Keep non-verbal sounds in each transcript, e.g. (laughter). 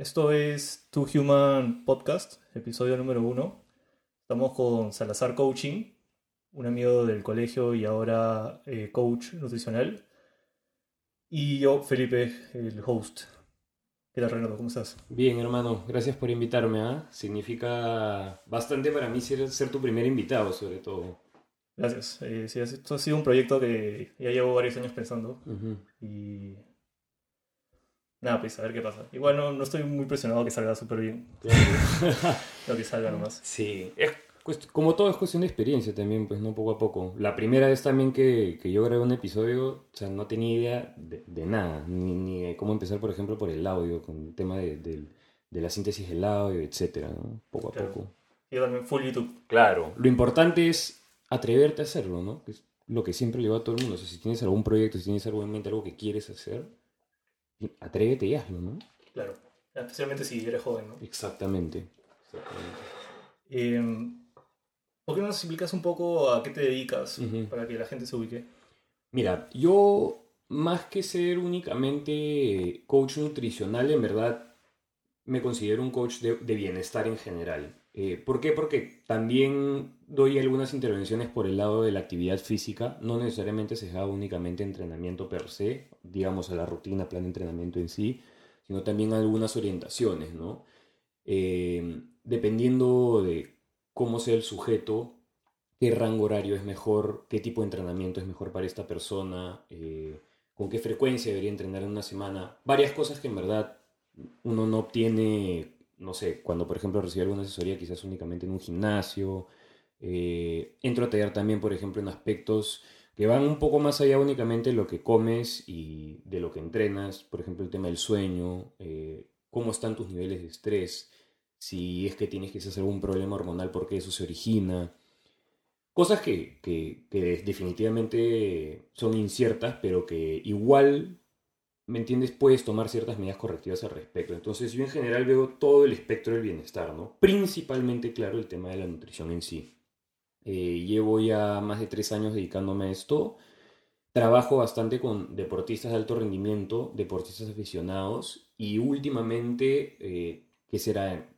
Esto es Two Human Podcast, episodio número uno. Estamos con Salazar Coaching, un amigo del colegio y ahora eh, coach nutricional. Y yo, Felipe, el host. ¿Qué tal, Renato? ¿Cómo estás? Bien, hermano, gracias por invitarme. ¿ah? Significa bastante para mí ser, ser tu primer invitado, sobre todo. Gracias. Eh, sí, esto ha sido un proyecto que ya llevo varios años pensando. Y Nada, pues a ver qué pasa. Igual no, no estoy muy presionado que salga súper bien. (laughs) Lo que salga nomás. Sí, es, como todo es cuestión de experiencia también, pues no poco a poco. La primera vez también que, que yo grabé un episodio, o sea, no tenía idea de, de nada, ni, ni, de cómo empezar, por ejemplo, por el audio, con el tema de, de, de la síntesis del audio, etcétera, ¿no? Poco a poco. Y también full YouTube. Claro. Lo importante es atreverte a hacerlo, ¿no? Que es lo que siempre le va a todo el mundo. O sea, si tienes algún proyecto, si tienes algo en mente, algo que quieres hacer, atrévete y hazlo, ¿no? Claro, especialmente si eres joven, ¿no? Exactamente. Em, ¿Por qué no nos explicas un poco a qué te dedicas para que la gente se ubique? Mira, yo más que ser únicamente coach nutricional, en verdad me considero un coach de, de bienestar en general. Eh, ¿Por qué? Porque también doy algunas intervenciones por el lado de la actividad física, no necesariamente se da únicamente entrenamiento per se, digamos a la rutina, plan de entrenamiento en sí, sino también algunas orientaciones, ¿no? Eh, dependiendo de cómo sea el sujeto, qué rango horario es mejor, qué tipo de entrenamiento es mejor para esta persona, eh, con qué frecuencia debería entrenar en una semana, varias cosas que en verdad uno no obtiene no sé, cuando por ejemplo recibo alguna asesoría quizás únicamente en un gimnasio, eh, entro a tallar también, por ejemplo, en aspectos que van un poco más allá únicamente de lo que comes y de lo que entrenas, por ejemplo, el tema del sueño, eh, cómo están tus niveles de estrés, si es que tienes quizás algún problema hormonal, por qué eso se origina. Cosas que, que definitivamente son inciertas, pero que igual ¿me entiendes? Puedes tomar ciertas medidas correctivas al respecto. Entonces yo en general veo todo el espectro del bienestar, ¿no? Principalmente, claro, el tema de la nutrición en sí. Eh, llevo ya más de tres años dedicándome a esto. Trabajo bastante con deportistas de alto rendimiento, deportistas aficionados y últimamente, eh, que será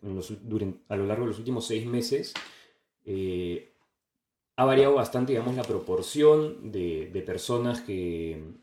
a lo largo de los últimos seis meses, eh, ha variado bastante, digamos, la proporción de personas que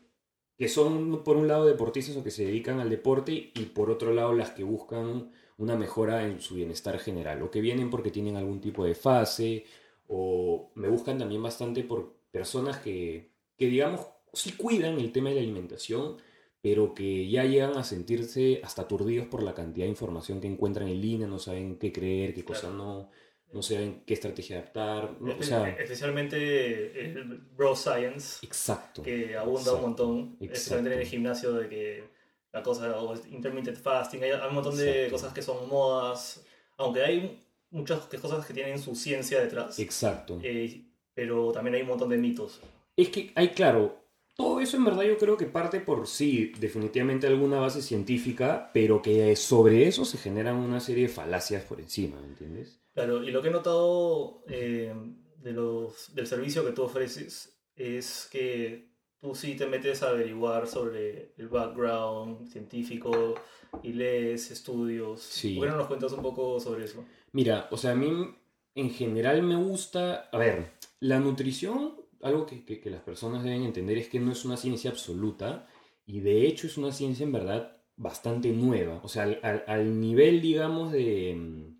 que son por un lado deportistas o que se dedican al deporte y por otro lado las que buscan una mejora en su bienestar general o que vienen porque tienen algún tipo de fase o me buscan también bastante por personas que, que digamos sí cuidan el tema de la alimentación pero que ya llegan a sentirse hasta aturdidos por la cantidad de información que encuentran en línea, no saben qué creer, qué cosa no, no saben qué estrategia adaptar. o sea, Especialmente el bro science. Exacto. Que abunda un montón. Especialmente en el gimnasio de que la cosa, o intermittent fasting, hay, un montón de cosas que son modas. Aunque hay muchas cosas que tienen su ciencia detrás. Exacto. Eh, pero también hay un montón de mitos. Es que hay, claro, todo eso en verdad yo creo que parte por sí, definitivamente alguna base científica, pero que sobre eso se generan una serie de falacias por encima, ¿me entiendes? Claro, y lo que he notado eh, de los, del servicio que tú ofreces es que tú sí te metes a averiguar sobre el background científico y lees estudios. Sí. ¿Por qué no nos cuentas un poco sobre eso? Mira, o sea, a mí en general me gusta, a ver, la nutrición, algo que, que, las personas deben entender es que no es una ciencia absoluta y de hecho es una ciencia en verdad bastante nueva. O sea, al, nivel, digamos, de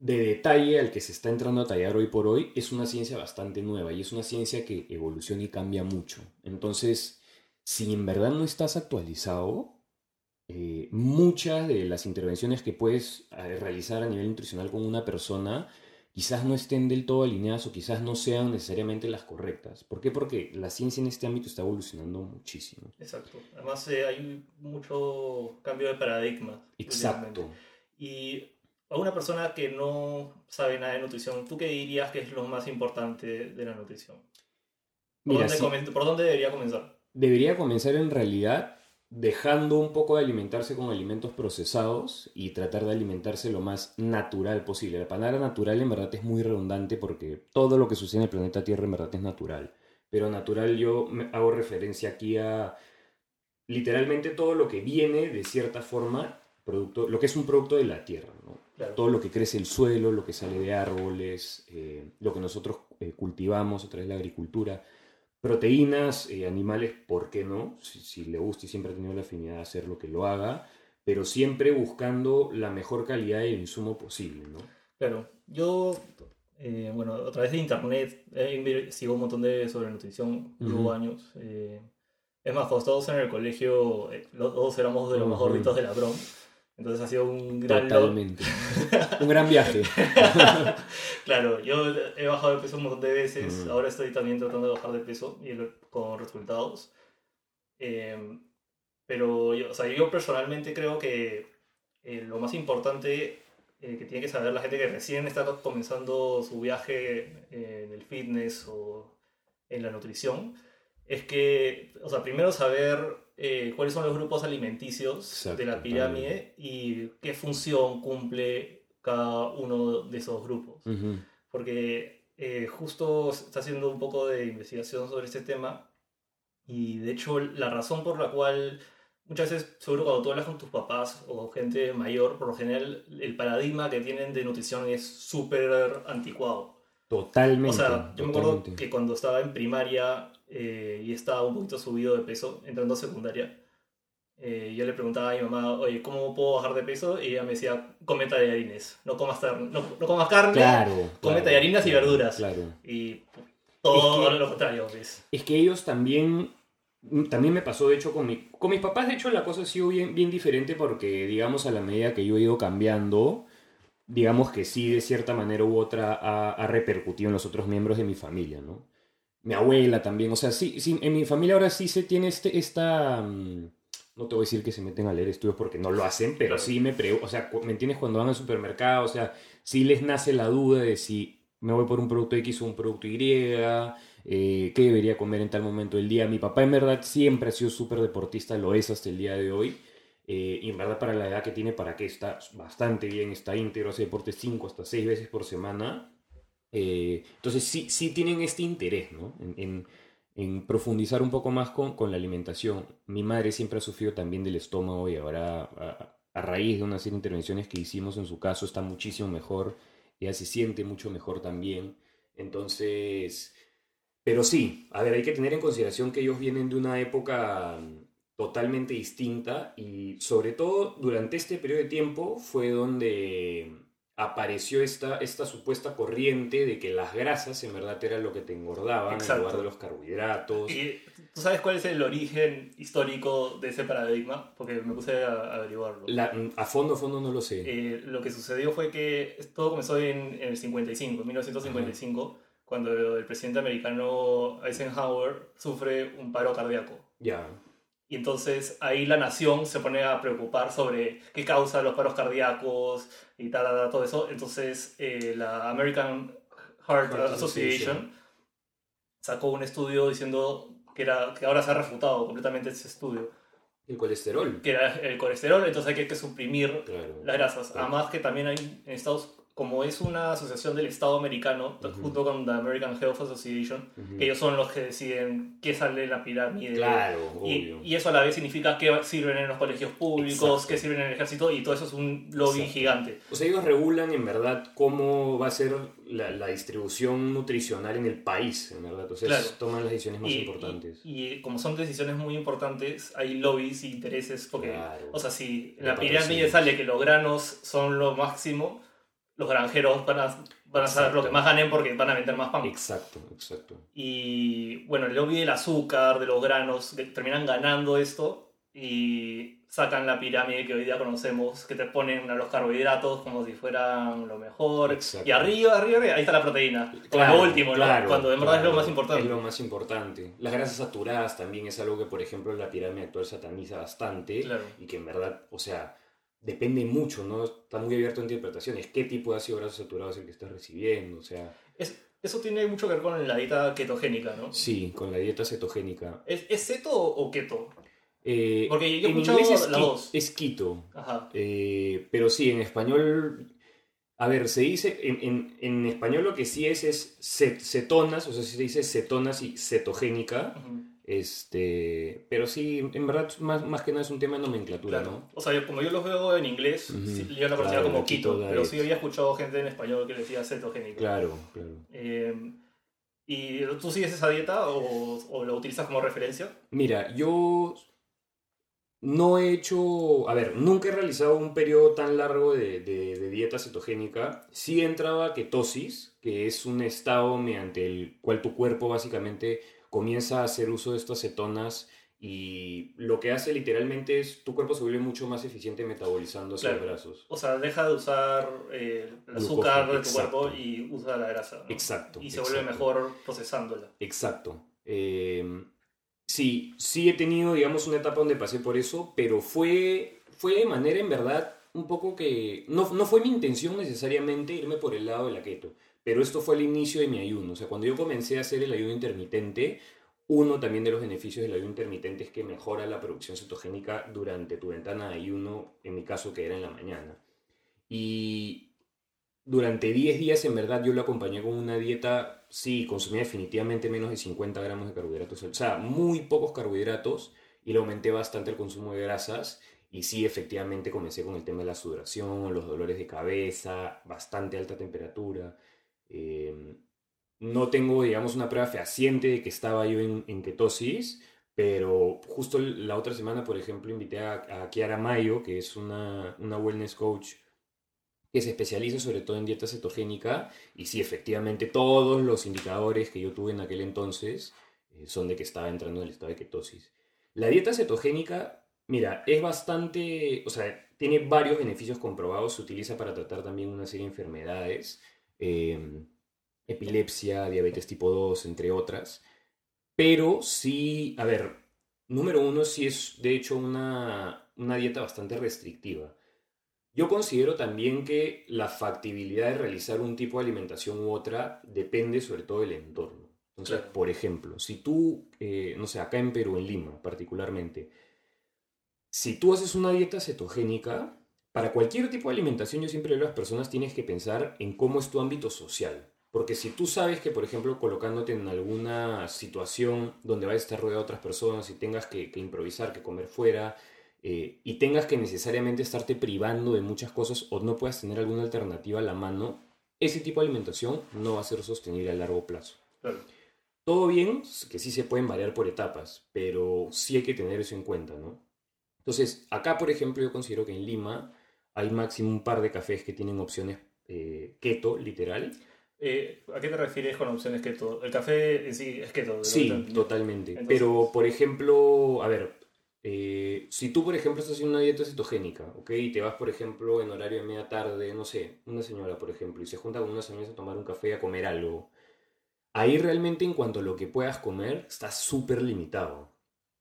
de detalle al que se está entrando a tallar hoy por hoy es una ciencia bastante nueva y es una ciencia que evoluciona y cambia mucho. Entonces, si en verdad no estás actualizado, eh, muchas de las intervenciones que puedes eh, realizar a nivel nutricional con una persona quizás no estén del todo alineadas o quizás no sean necesariamente las correctas. ¿Por qué? Porque la ciencia en este ámbito está evolucionando muchísimo. Exacto. Además eh, hay mucho cambio de paradigma. Exacto. Y a una persona que no sabe nada de nutrición, ¿tú qué dirías que es lo más importante de la nutrición? ¿Por, Mira, dónde, ¿Por, dónde, debería comenzar? Debería comenzar en realidad dejando un poco de alimentarse con alimentos procesados y tratar de alimentarse lo más natural posible. La palabra natural en verdad es muy redundante porque todo lo que sucede en el planeta Tierra en verdad es natural. Pero natural yo hago referencia aquí a literalmente todo lo que viene de cierta forma producto, lo que es un producto de la tierra, ¿no? Claro. Todo lo que crece el suelo, lo que sale de árboles, eh, lo que nosotros eh, cultivamos a través de la agricultura. Proteínas, eh, animales, ¿por qué no? Si, si le gusta y siempre ha tenido la afinidad de hacer lo que lo haga, pero siempre buscando la mejor calidad del insumo posible, ¿no? Claro, yo, eh, bueno, a través de internet he investigado un montón de sobre nutrición, llevo años. eh, es más, cuando estábamos en el colegio, los dos éramos de los más Ujú. gorditos de la prom. Entonces ha sido un gran. Totalmente. un gran viaje. (laughs) Claro, yo he bajado de peso un montón de veces. Mm. Ahora estoy también tratando de bajar de peso y con resultados. Eh, pero yo, o sea, yo personalmente creo que eh, lo más importante eh, que tiene que saber la gente que recién está comenzando su viaje eh, en el fitness o en la nutrición es que, o sea, primero saber eh, cuáles son los grupos alimenticios de la pirámide y qué función cumple cada uno de esos grupos. Ujú. Porque eh, justo está haciendo un poco de investigación sobre este tema y de hecho la razón por la cual muchas veces, seguro cuando tú hablas con tus papás o gente mayor, por lo general el paradigma que tienen de nutrición es súper anticuado. Totalmente. O sea, yo me acuerdo totalmente. que cuando estaba en primaria eh, y estaba un poquito subido de peso, entrando a secundaria, eh, yo le preguntaba a mi mamá, oye, ¿cómo puedo bajar de peso? Y ella me decía, come tallarines, no comas, no, no comas carne. Claro. come claro, tallarinas y verduras. Claro. Y todo Es que- lo contrario, ¿ves? Es que ellos también, también me pasó de hecho con, mi, con mis papás, de hecho la cosa ha sido bien, bien diferente porque digamos a la medida que yo he ido cambiando, digamos que sí de cierta manera u otra ha, ha repercutido en los otros miembros de mi familia, ¿no? Mi abuela también, o sea, sí, sí, en mi familia ahora sí se tiene este, esta... mm, No te voy a decir que se meten a leer estudios porque no lo hacen, pero sí me pregunto, o sea, ¿me entiendes? Cuando van al supermercado, o sea, sí les nace la duda de si me voy por un producto X o un producto Y, eh, qué debería comer en tal momento del día. Mi papá en verdad siempre ha sido súper deportista, lo es hasta el día de hoy. eh, y en verdad para la edad que tiene, para que está bastante bien, está íntegro, hace deporte 5 hasta 6 veces por semana. Eh, entonces sí, sí tienen este interés, ¿no? En profundizar un poco más con, con la alimentación. Mi madre siempre ha sufrido también del estómago y ahora a, raíz de una serie de intervenciones que hicimos en su caso está muchísimo mejor. Ella se siente mucho mejor también. Entonces, pero sí, a ver, hay que tener en consideración que ellos vienen de una época mm, totalmente distinta y sobre todo durante este periodo de tiempo fue donde apareció esta, esta supuesta corriente de que las grasas en verdad era lo que te engordaban Exacto. en lugar de los carbohidratos. Y tú sabes cuál es el origen histórico de ese paradigma, porque me puse a averiguarlo. La- a fondo, a fondo no lo sé. Eh, lo que sucedió fue que todo comenzó en, en el 55, en 1955, cuando el presidente americano Eisenhower sufre un paro cardíaco. Ya. Y entonces ahí la nación se pone a preocupar sobre qué causa los paros cardíacos y tal, tal, todo eso. Entonces eh, la American Heart, Heart Association, Association. sacó un estudio diciendo que, era, que ahora se ha refutado completamente ese estudio, El colesterol. que era el colesterol, entonces hay que suprimir Claro. las grasas. Claro. Además que también hay en Estados como es una asociación del Estado americano, Ujú. junto con la American Health Association, Ujú. que ellos son los que deciden qué sale en la pirámide. Claro, Y, y eso a la vez significa que sirven en los colegios públicos, que sirven en el ejército, y todo eso es un lobby Exacto. gigante. O sea, ellos regulan en verdad cómo va a ser la, la distribución nutricional en el país, en verdad. Entonces Claro. toman las decisiones más Y, importantes. y- y como son decisiones muy importantes, hay lobbies e intereses, porque, Claro. o sea, si en la pirámide sale que los granos son lo máximo, los granjeros van a, van a saber lo que más ganen porque van a vender más pan. Exacto, exacto. Y bueno, el lobby del azúcar, de los granos, que terminan ganando esto y sacan la pirámide que hoy día conocemos, que te ponen a los carbohidratos como si fueran lo mejor. Exacto. Y arriba, arriba, arriba, ahí está la proteína. Como Claro, lo último, ¿no? claro, Cuando en verdad es lo más importante. Es lo más importante. Las grasas saturadas también es algo que, por ejemplo, la pirámide actual sataniza bastante. Claro. Y que en verdad, o sea, depende mucho, ¿no? Está muy abierto a interpretaciones. ¿Qué tipo de ácido graso saturado es el que estás recibiendo? O sea, Es- eso tiene mucho que ver con la dieta ketogénica, ¿no? sí, con la dieta cetogénica. ¿Es, es keto o keto? Eh, Porque yo he escuchado es, ki- dos. es keto. Ajá. Eh, pero sí, en español. A ver, se dice. En, en- en español lo que sí es es cet- cetonas, o sea, se dice cetonas y cetogénica. Ujú. Este, pero sí, en verdad, más, más que nada es un tema de nomenclatura, Claro. ¿no? O sea, yo- como yo los veo en inglés, sí, yo la conocía Claro, como keto, pero sí había escuchado gente en español que le decía cetogénico. Claro, claro. Eh, ¿Y tú sigues esa dieta o, o la utilizas como referencia? Mira, yo no he hecho, a ver, nunca he realizado un periodo tan largo de, de- de dieta cetogénica. Sí entraba a ketosis, que es un estado mediante el cual tu cuerpo básicamente comienza a hacer uso de estas cetonas y lo que hace literalmente es tu cuerpo se vuelve mucho más eficiente metabolizando esos Claro. O sea, deja de usar eh, el azúcar de tu exacto. cuerpo y usa la grasa. ¿no? Exacto. Y se vuelve mejor procesándola. Exacto. Eh, sí, sí he tenido, digamos, una etapa donde pasé por eso, pero fue, fue de manera, en verdad, un poco que... No, no fue mi intención necesariamente irme por el lado de la keto, pero esto fue el inicio de mi ayuno. O sea, cuando yo comencé a hacer el ayuno intermitente, uno también de los beneficios del ayuno intermitente es que mejora la producción cetogénica durante tu ventana de ayuno, en mi caso que era en la mañana. Y durante 10 días, en verdad, yo lo acompañé con una dieta, sí, consumía definitivamente menos de 50 gramos de carbohidratos, o sea, muy pocos carbohidratos, y le aumenté bastante el consumo de grasas, y sí, efectivamente, comencé con el tema de la sudoración, los dolores de cabeza, bastante alta temperatura. Eh, no tengo, digamos, una prueba fehaciente de que estaba yo en, en ketosis, pero justo la otra semana, por ejemplo, invité a, a Kiara Mayo, que es una, una wellness coach que se especializa sobre todo en dieta cetogénica y sí, efectivamente todos los indicadores que yo tuve en aquel entonces eh, son de que estaba entrando en el estado de ketosis. La dieta cetogénica, mira, es bastante, o sea, tiene varios beneficios comprobados, se utiliza para tratar también una serie de enfermedades, eh, epilepsia, diabetes tipo 2, entre otras, pero sí, a ver, número uno, sí es de hecho una, una dieta bastante restrictiva. Yo considero también que la factibilidad de realizar un tipo de alimentación u otra depende sobre todo del entorno. Entonces, Claro. por ejemplo, si tú, eh, no sé, acá en Perú, en Lima particularmente, si tú haces una dieta cetogénica, para cualquier tipo de alimentación yo siempre digo a las personas tienes que pensar en cómo es tu ámbito social. Porque si tú sabes que, por ejemplo, colocándote en alguna situación donde vas a estar rodeado de otras personas y tengas que, que improvisar, que comer fuera, eh, y tengas que necesariamente estarte privando de muchas cosas o no puedas tener alguna alternativa a la mano, ese tipo de alimentación no va a ser sostenible a largo plazo. Claro. Todo bien, que sí se pueden variar por etapas, pero sí hay que tener eso en cuenta, ¿no? Entonces, acá, por ejemplo, yo considero que en Lima hay máximo un par de cafés que tienen opciones eh, keto, literal. Eh, ¿A qué te refieres con opciones keto? El café en sí es keto. Sí, totalmente. Entonces- Pero, por ejemplo, a ver, eh, si tú, por ejemplo, estás haciendo una dieta cetogénica, ¿ok? Y te vas, por ejemplo, en horario de media tarde, no sé, una señora, por ejemplo, y se junta con unas amigas a tomar un café, a comer algo. Ahí realmente, en cuanto a lo que puedas comer, estás súper limitado.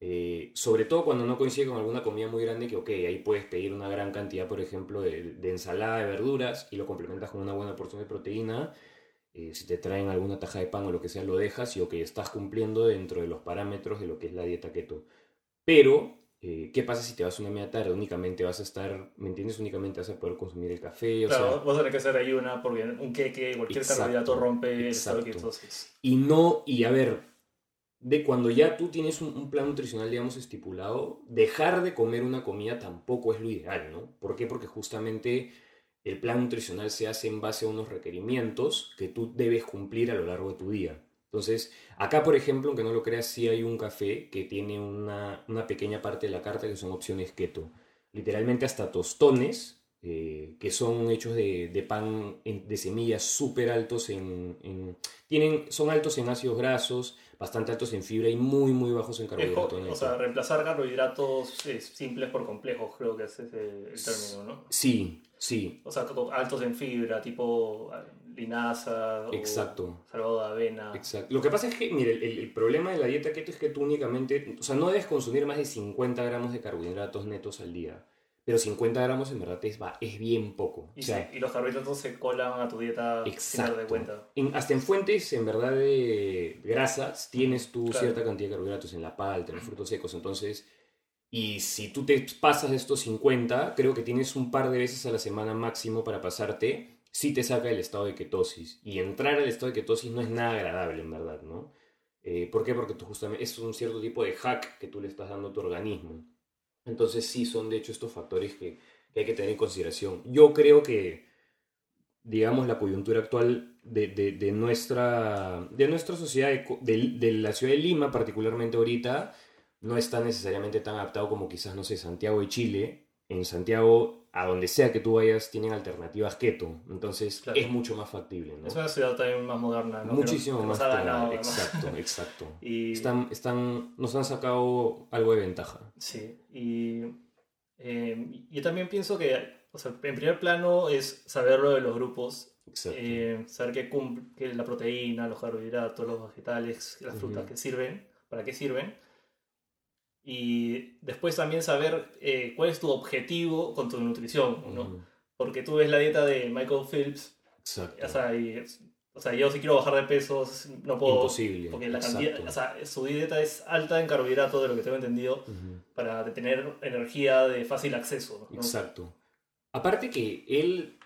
Eh, sobre todo cuando no coincide con alguna comida muy grande que, ok, ahí puedes pedir una gran cantidad, por ejemplo, de, de ensalada de verduras y lo complementas con una buena porción de proteína. Eh, si te traen alguna taja de pan o lo que sea, lo dejas y, ok, estás cumpliendo dentro de los parámetros de lo que es la dieta keto. Pero, eh, ¿qué pasa si te vas una media tarde? Únicamente vas a estar, ¿me entiendes? Únicamente vas a poder consumir el café, o Claro, sea... vas a tener que hacer ahí una porque un queque, cualquier Exacto, carbohidrato rompe el estado de exacto. ketosis. Y no, y a ver, de cuando ya tú tienes un, plan nutricional, digamos, estipulado, dejar de comer una comida tampoco es lo ideal, ¿no? ¿Por qué? Porque justamente el plan nutricional se hace en base a unos requerimientos que tú debes cumplir a lo largo de tu día. Entonces, acá, por ejemplo, aunque no lo creas, sí hay un café que tiene una, una pequeña parte de la carta que son opciones keto. Literalmente hasta tostones, eh, que son hechos de, de pan de semillas súper altos en, en- tienen, son altos en ácidos grasos, bastante altos en fibra y muy, muy bajos en Es co- carbohidrato o sea, reemplazar carbohidratos eh, simples por complejos, creo que ese es el, término, ¿no? Sí, sí, O sea, altos en fibra, tipo ah, linaza o Exacto. salvado de avena. exacto. Lo que pasa es que, mire, el, el problema de la dieta keto es que tú únicamente, o sea, no debes consumir más de 50 gramos de carbohidratos netos al día. Pero 50 gramos en verdad es, va- es bien poco. Y, o sea, sí, y los carbohidratos se colan a tu dieta sin Exacto. darte cuenta. En- hasta en fuentes, en verdad, de grasas, tienes tú Claro. cierta cantidad de carbohidratos en la palta, en los frutos secos. Entonces, y si tú te pasas de estos 50, creo que tienes un par de veces a la semana máximo para pasarte, si te saca el estado de ketosis. Y entrar al estado de ketosis no es nada agradable, en verdad, ¿no? Eh, ¿Por qué? Porque tú justamente es un cierto tipo de hack que tú le estás dando a tu organismo. Entonces sí son de hecho estos factores que, hay que tener en consideración. Yo creo que, digamos, la coyuntura actual de, de, de nuestra, de nuestra sociedad, de, de, la ciudad de Lima particularmente ahorita, no está necesariamente tan adaptado como quizás, no sé, Santiago y Chile. En Santiago, a donde sea que tú vayas, tienen alternativas keto. Entonces Claro. es mucho más factible. ¿no? Es una ciudad también más moderna, ¿no? Muchísimo Que no- que más ¿no? Exacto, (laughs) exacto. Y, Están, están, nos han sacado algo de ventaja. Sí, y eh, yo también pienso que, o sea, en primer plano es saber lo de los grupos, eh, saber que, cum- que la proteína, los carbohidratos, los vegetales, las frutas Ujú. que sirven, para qué sirven. Y después también saber eh, cuál es tu objetivo con tu nutrición, ¿no? Porque tú ves la dieta de Michael Phelps, Exacto. o sea, y- o sea, yo si quiero bajar de peso, no puedo... Imposible. Porque la cantidad, o sea, su dieta es alta en carbohidratos, de lo que tengo entendido, para tener energía de fácil acceso. ¿no? Exacto. Aparte que él,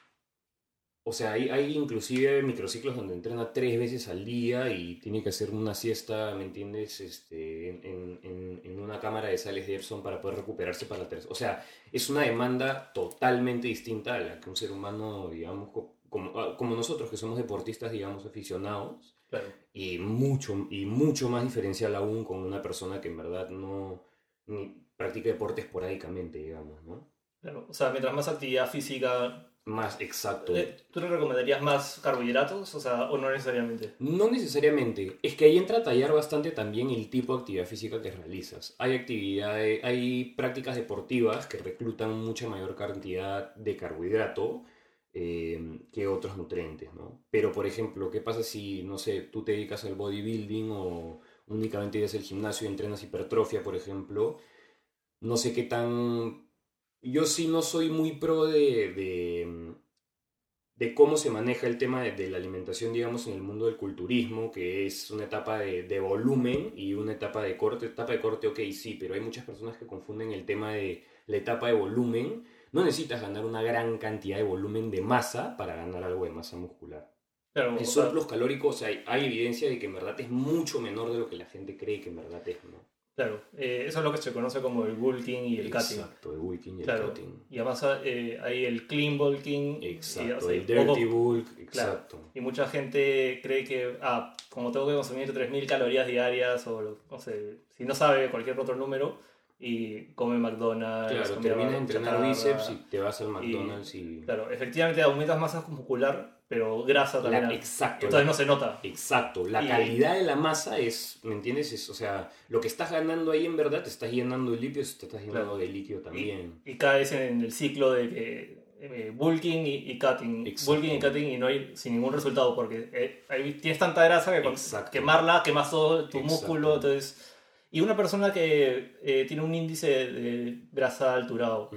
o sea, hay, hay inclusive microciclos donde entrena tres veces al día y tiene que hacer una siesta, ¿me entiendes? Este, en, en- en- una cámara de sales de Epson para poder recuperarse para la tercera. O sea, es una demanda totalmente distinta a la que un ser humano, digamos, co- como, ah, como nosotros que somos deportistas, digamos, aficionados, Claro. y mucho, y mucho más diferencial aún con una persona que en verdad no ni practica deporte esporádicamente, digamos, ¿no? Claro. O sea, mientras más actividad física, Más exacto. eh, ¿tú le recomendarías más carbohidratos? O sea, o no necesariamente. No necesariamente. Es que ahí entra a tallar bastante también el tipo de actividad física que realizas. Hay actividades, hay prácticas deportivas que reclutan mucha mayor cantidad de carbohidrato eh, que otros nutrientes, ¿no? Pero, por ejemplo, ¿qué pasa si, no sé, tú te dedicas al bodybuilding o únicamente ibas al gimnasio y entrenas hipertrofia, por ejemplo? No sé qué tan... Yo sí no soy muy pro de, de, de cómo se maneja el tema de, de la alimentación, digamos, en el mundo del culturismo, que es una etapa de, volumen y una etapa de corte. Etapa de corte, ok, sí, pero hay muchas personas que confunden el tema de la etapa de volumen. No necesitas ganar una gran cantidad de volumen de masa para ganar algo de masa muscular. Claro, El o sea, surplus calórico, o sea, hay, hay evidencia de que en verdad es mucho menor de lo que la gente cree que en verdad es, ¿no? Claro. eh, eso es lo que se conoce como el bulking y el cutting. Exacto, el bulking y el Claro. cutting. Y además eh, hay el clean bulking. y, Exacto, o sea, el y dirty bulk, Claro. exacto. Y mucha gente cree que, ah, como tengo que consumir 3.000 calorías diarias o, no sé, si no sabe cualquier otro número, y come McDonald's. Claro, terminas de entrenar bíceps y te vas al McDonald's y... Claro, efectivamente aumentas masa muscular, pero grasa La- también. exacto, Entonces la- no se nota. Exacto, la Y- calidad de la masa es, ¿me entiendes? Es, o sea, lo que estás ganando ahí en verdad te estás llenando de lípidos, te estás llenando Claro. de líquido también. Y caes en el ciclo de que eh, bulking y, y cutting. Exacto. Bulking y cutting y no hay sin ningún resultado porque eh, ahí tienes tanta grasa que con quemarla quemas todo tu Exacto. músculo. Entonces, y una persona que eh, tiene un índice de grasa alturado.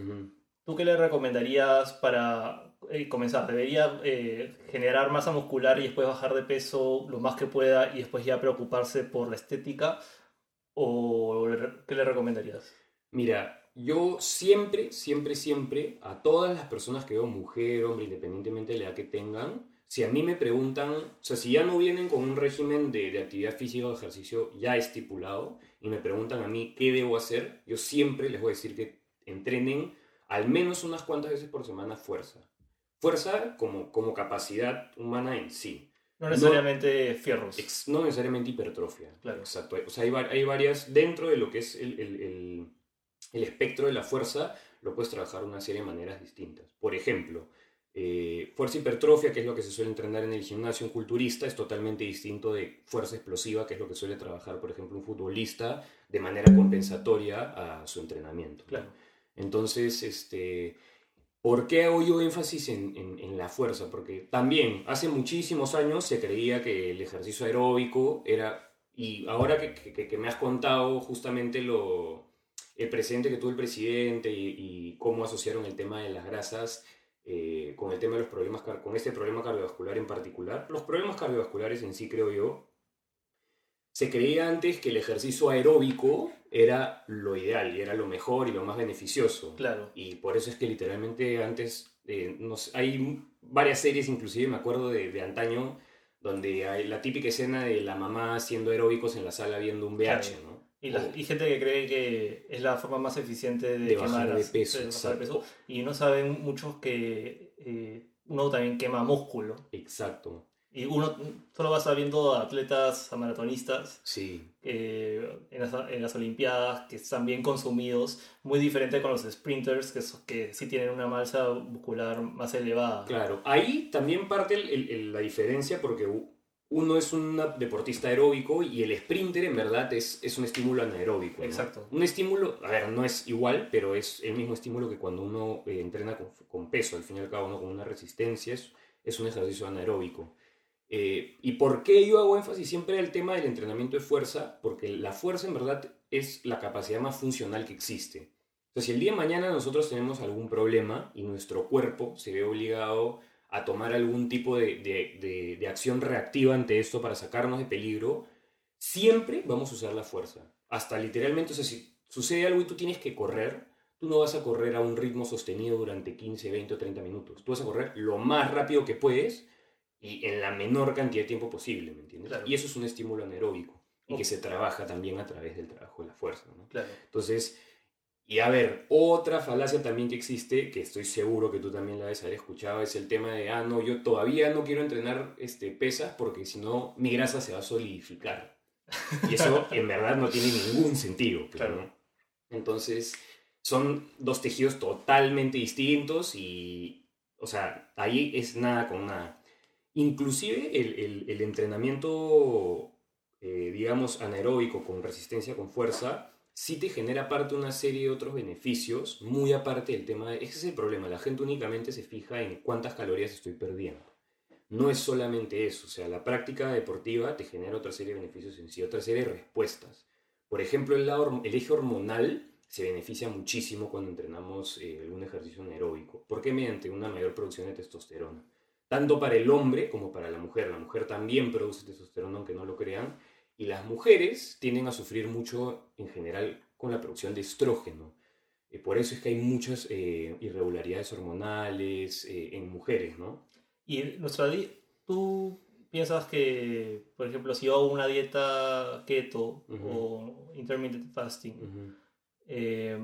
¿tú qué le recomendarías para eh, comenzar? ¿Debería eh, generar masa muscular y después bajar de peso lo más que pueda y después ya preocuparse por la estética? ¿O qué le recomendarías? Mira, yo siempre, siempre, siempre, a todas las personas que veo, mujer, hombre, independientemente de la edad que tengan, si a mí me preguntan, o sea, si ya no vienen con un régimen de, de actividad física o ejercicio ya estipulado y me preguntan a mí qué debo hacer, yo siempre les voy a decir que entrenen al menos unas cuantas veces por semana fuerza. Fuerza como, como capacidad humana en sí. No necesariamente fierros. Ex- no necesariamente hipertrofia. Claro. Exacto. O sea, hay, hay varias, dentro de lo que es el, el- el- el espectro de la fuerza, lo puedes trabajar de una serie de maneras distintas. Por ejemplo, eh, fuerza hipertrofia, que es lo que se suele entrenar en el gimnasio, un culturista, es totalmente distinto de fuerza explosiva, que es lo que suele trabajar, por ejemplo, un futbolista, de manera compensatoria a su entrenamiento. ¿no? Claro. Entonces, este, ¿por qué hago yo énfasis en, en- en la fuerza? Porque también hace muchísimos años se creía que el ejercicio aeróbico era, y ahora que, que- que me has contado justamente lo, el presente que tuvo el presidente y, y cómo asociaron el tema de las grasas eh, con el tema de los problemas, con este problema cardiovascular en particular, los problemas cardiovasculares en sí creo yo, se creía antes que el ejercicio aeróbico era lo ideal y era lo mejor y lo más beneficioso. Claro. Y por eso es que literalmente antes, eh, hay varias series, inclusive me acuerdo de, de antaño, donde hay la típica escena de la mamá haciendo aeróbicos en la sala viendo un VH, Claro. ¿no? Y, la- y gente que cree que es la forma más eficiente de, De bajar quemar de bajar peso. Y no saben muchos que eh, uno también quema músculo. Exacto, Y uno solo va sabiendo a atletas, a maratonistas sí. eh, en, las, en las Olimpiadas que están bien consumidos, muy diferente con los sprinters que, so- que sí tienen una masa muscular más elevada. Claro, ahí también parte el- el- el- la diferencia porque uno es un deportista aeróbico y el sprinter en verdad es, es un estímulo anaeróbico. ¿no? Exacto. Un estímulo, a ver, no es igual, pero es el mismo estímulo que cuando uno eh, entrena con, con peso, al fin y al cabo, ¿no? con una resistencia, es, es un ejercicio anaeróbico. Eh, ¿Y por qué yo hago énfasis siempre al tema del entrenamiento de fuerza? Porque la fuerza en verdad es la capacidad más funcional que existe. Entonces, si el día de mañana nosotros tenemos algún problema y nuestro cuerpo se ve obligado a tomar algún tipo de, de- de- de acción reactiva ante esto para sacarnos de peligro, siempre vamos a usar la fuerza. Hasta literalmente, o sea, si sucede algo y tú tienes que correr, tú no vas a correr a un ritmo sostenido durante 15, 20 o 30 minutos. Tú vas a correr lo más rápido que puedes y en la menor cantidad de tiempo posible, ¿me entiendes? Claro. Y eso es un estímulo anaeróbico y que se trabaja también a través del trabajo de la fuerza, ¿no? Claro. Entonces, y a ver, otra falacia también que existe, que estoy seguro que tú también la debes haber escuchado, es el tema de, ah, no, yo todavía no quiero entrenar este, pesas porque si no, mi grasa se va a solidificar. Y eso (laughs) en verdad no tiene ningún sentido. pues, Claro. ¿no? Entonces, son dos tejidos totalmente distintos y, o sea, ahí es nada con nada. Inclusive el, entrenamiento, eh, digamos, anaeróbico con resistencia, con fuerza, sí te genera aparte una serie de otros beneficios, muy aparte del tema de... Ese es el problema, la gente únicamente se fija en cuántas calorías estoy perdiendo. No es solamente eso, o sea, la práctica deportiva te genera otra serie de beneficios en sí, otra serie de respuestas. Por ejemplo, el eje hormonal se beneficia muchísimo cuando entrenamos eh, algún ejercicio anaeróbico. ¿Por qué? Mediante una mayor producción de testosterona. Tanto para el hombre como para la mujer. La mujer también produce testosterona, aunque no lo crean. Y las mujeres tienden a sufrir mucho en general con la producción de estrógeno. Eh, por eso es que hay muchas eh, irregularidades hormonales eh, en mujeres, ¿no? Y nuestra ¿tú piensas que, por ejemplo, si yo hago una dieta keto Ujú. o intermittent fasting, Ujú. eh,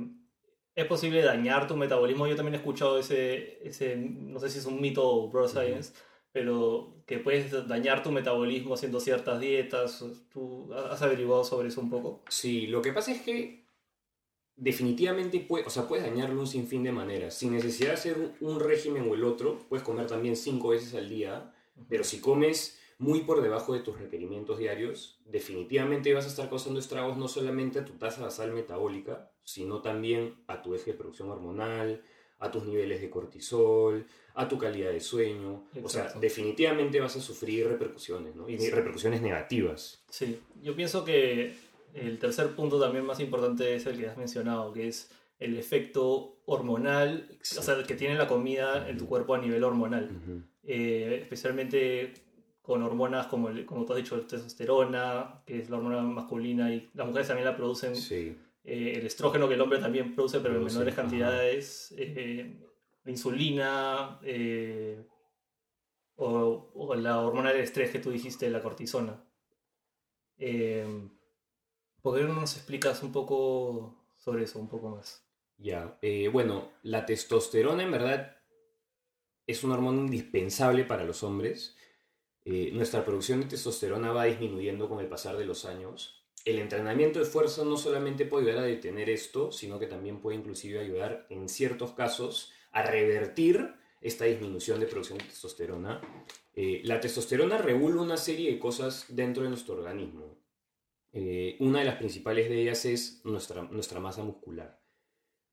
es posible dañar tu metabolismo? Yo también he escuchado ese, ese no sé si es un mito o bro science, pero que puedes dañar tu metabolismo haciendo ciertas dietas. ¿Tú has averiguado sobre eso un poco? Sí, lo que pasa es que definitivamente puede, o sea, puedes dañarlo un sinfín de maneras. Sin necesidad de hacer un, un régimen o el otro, puedes comer también cinco veces al día, pero si comes muy por debajo de tus requerimientos diarios, definitivamente vas a estar causando estragos no solamente a tu tasa basal metabólica, sino también a tu eje de producción hormonal, a tus niveles de cortisol, a tu calidad de sueño. O sea, Exacto. definitivamente vas a sufrir repercusiones, ¿no? Y Sí. repercusiones negativas. Sí, yo pienso que el tercer punto también más importante es el que has mencionado, que es el efecto hormonal, o sea, que tiene la comida en tu cuerpo a nivel hormonal. Eh, especialmente con hormonas como, el- como tú has dicho, testosterona, que es la hormona masculina, y las mujeres también la producen, Sí. eh, el estrógeno que el hombre también produce, pero en menores cantidades, eh, la insulina, eh, o, o la hormona del estrés que tú dijiste, la cortisona. ¿Por qué no nos explicas un poco sobre eso, un poco más? Ya, bueno, la testosterona en verdad es una hormona indispensable para los hombres. Eh, nuestra producción de testosterona va disminuyendo con el pasar de los años. El entrenamiento de fuerza no solamente puede ayudar a detener esto, sino que también puede inclusive ayudar en ciertos casos a revertir esta disminución de producción de testosterona. Eh, la testosterona regula una serie de cosas dentro de nuestro organismo. Eh, una de las principales de ellas es nuestra, nuestra masa muscular.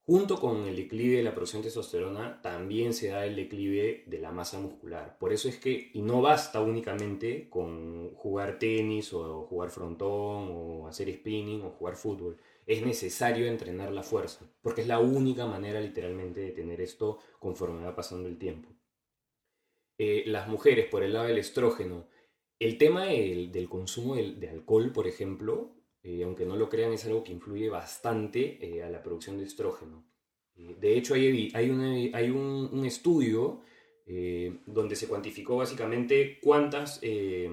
Junto con el declive de la producción de testosterona, también se da el declive de la masa muscular. Por eso es que, y no basta únicamente con jugar tenis o jugar frontón o hacer spinning o jugar fútbol. Es necesario entrenar la fuerza, porque es la única manera literalmente de tener esto conforme va pasando el tiempo. Eh, las mujeres, por el lado del estrógeno, el tema del, consumo de, alcohol, por ejemplo, eh, aunque no lo crean, es algo que influye bastante eh, a la producción de estrógeno. Eh, de hecho, hay, hay, una- hay un, estudio eh, donde se cuantificó básicamente cuántas, eh,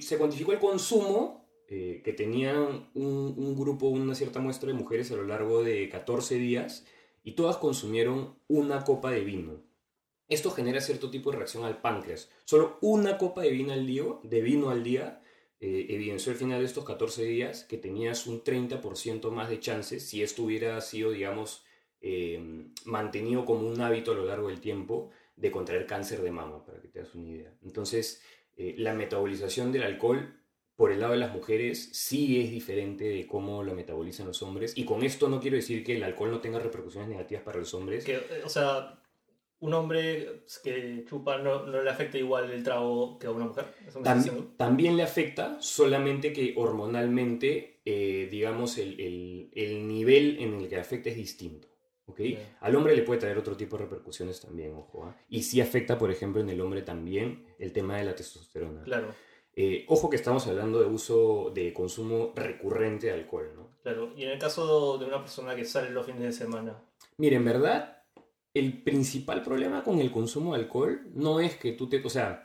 se cuantificó el consumo que tenían un, un grupo, una cierta muestra de mujeres a lo largo de 14 días y todas consumieron una copa de vino. Esto genera cierto tipo de reacción al páncreas. Solo una copa de vino al día, de vino al día eh, evidenció al final de estos 14 días que tenías un 30% más de chances si esto hubiera sido, digamos, eh, mantenido como un hábito a lo largo del tiempo de contraer cáncer de mama, para que te das una idea. Entonces, eh, la metabolización del alcohol por el lado de las mujeres sí es diferente de cómo lo metabolizan los hombres. Y con esto no quiero decir que el alcohol no tenga repercusiones negativas para los hombres. Que, o sea, un hombre que chupa no, no le afecta igual el trago que a una mujer. Eso me estás Tam- diciendo. también le afecta, solamente que hormonalmente, eh, digamos, el, el- el nivel en el que afecta es distinto. ¿ok? Bien. Al hombre le puede traer otro tipo de repercusiones también, ojo. ¿ah? Y sí afecta, por ejemplo, en el hombre también el tema de la testosterona. Claro, Eh, ojo que estamos hablando de uso, de consumo recurrente de alcohol, ¿no? claro. Y en el caso de una persona que sale los fines de semana, Mira, en verdad, el principal problema con el consumo de alcohol no es que tú te... O sea,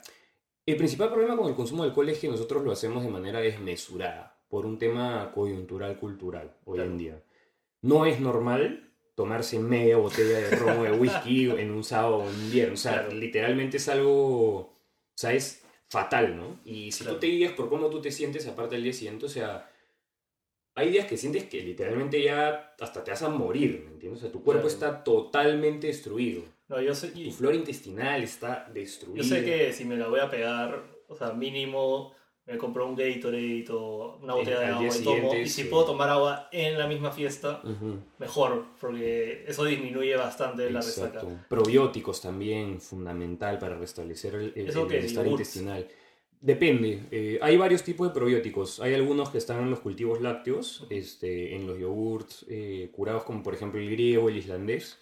el principal problema con el consumo de alcohol es que nosotros lo hacemos de manera desmesurada, por un tema coyuntural cultural hoy Claro. en día. No es normal tomarse media botella de ron o de whisky en un sábado o un viernes. O sea, Claro. literalmente es algo... O sea, es fatal, ¿no? Y si Claro. tú te guías por cómo tú te sientes aparte del día siguiente, o sea, hay días que sientes que literalmente ya hasta te vas a morir, ¿me entiendes? O sea, tu cuerpo Claro. está totalmente destruido. no, yo sé, Tu flora intestinal está destruida. yo sé que si me la voy a pegar, o sea, mínimo me compro un Gatorade o una botella de agua y tomo. Y si sí. puedo tomar agua en la misma fiesta, mejor, porque eso disminuye bastante la resaca. Probióticos también, fundamental para restablecer el, el- bienestar intestinal. Depende. eh, hay varios tipos de probióticos. Hay algunos que están en los cultivos lácteos, este, en los yogurts eh, curados, como por ejemplo el griego, el islandés.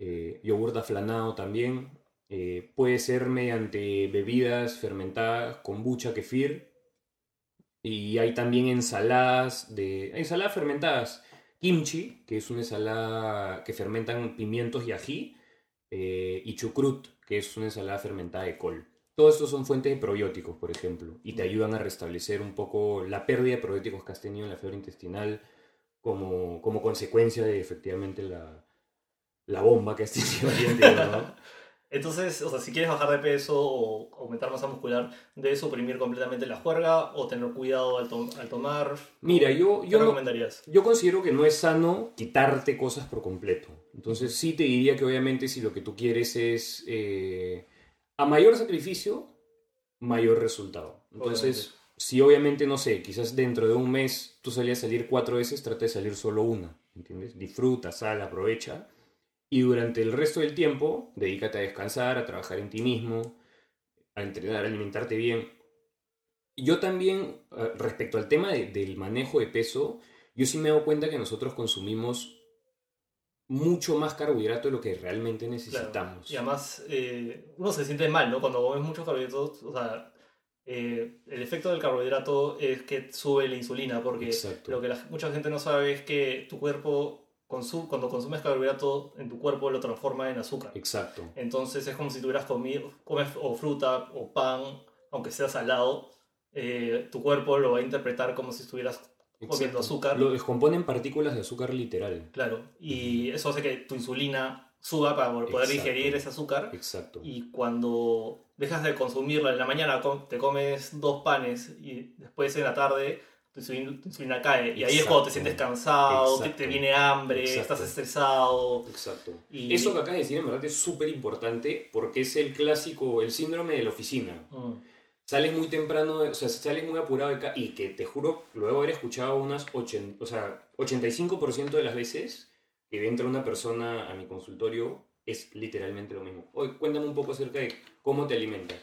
Eh, yogurt aflanado también. Eh, puede ser mediante bebidas fermentadas, kombucha, kefir. Y hay también ensaladas de ensaladas fermentadas. Kimchi, que es una ensalada que fermentan pimientos y ají. y chucrut, que es una ensalada fermentada de col. Todos estos son fuentes de probióticos, por ejemplo, y te ayudan a restablecer un poco la pérdida de probióticos que has tenido en la flora intestinal como, como consecuencia de efectivamente la, la bomba que has tenido ¿no? (laughs) Entonces, o sea, si quieres bajar de peso o aumentar masa muscular, debes suprimir completamente la juerga o tener cuidado al, to- al tomar. Mira, yo, ¿Qué yo, no- recomendarías? yo considero que no es sano quitarte cosas por completo. Entonces sí te diría que obviamente si lo que tú quieres es eh, a mayor sacrificio, mayor resultado. Entonces, Obviamente. si obviamente, no sé, quizás dentro de un mes tú salías a salir cuatro veces, trata de salir solo una, ¿entiendes? Disfruta, sal, aprovecha. Y durante el resto del tiempo, dedícate a descansar, a trabajar en ti mismo, a entrenar, a alimentarte bien. Yo también, eh, respecto al tema de- del manejo de peso, yo sí me doy cuenta que nosotros consumimos mucho más carbohidrato de lo que realmente Claro. necesitamos. Y además, eh, uno se siente mal, ¿no? Cuando comes muchos carbohidratos, o sea, eh, el efecto del carbohidrato es que sube la insulina, porque Exacto. lo que la- mucha gente no sabe es que tu cuerpo, cuando consumes carbohidrato en tu cuerpo, lo transforma en azúcar. Exacto. Entonces es como si tuvieras comido, comes o fruta o pan, aunque sea salado, eh, tu cuerpo lo va a interpretar como si estuvieras comiendo azúcar. Lo descomponen partículas de azúcar literal. Claro, y eso hace que tu insulina suba para poder Exacto. digerir ese azúcar. Exacto. Y cuando dejas de consumirla en la mañana, te comes dos panes y después en la tarde tu insulina, tu insulina cae. Y ahí es cuando te sientes cansado, te, viene hambre, Exacto. estás estresado. Exacto. Y- Eso que acabas de decir en verdad es súper importante porque es el clásico, el síndrome de la oficina. Mm, Sales muy temprano, o sea, sales muy apurado de y que te juro, luego haber escuchado unas 80, o sea, 85% de las veces que entra una persona a mi consultorio es literalmente lo mismo. Oye, cuéntame un poco acerca de cómo te alimentas.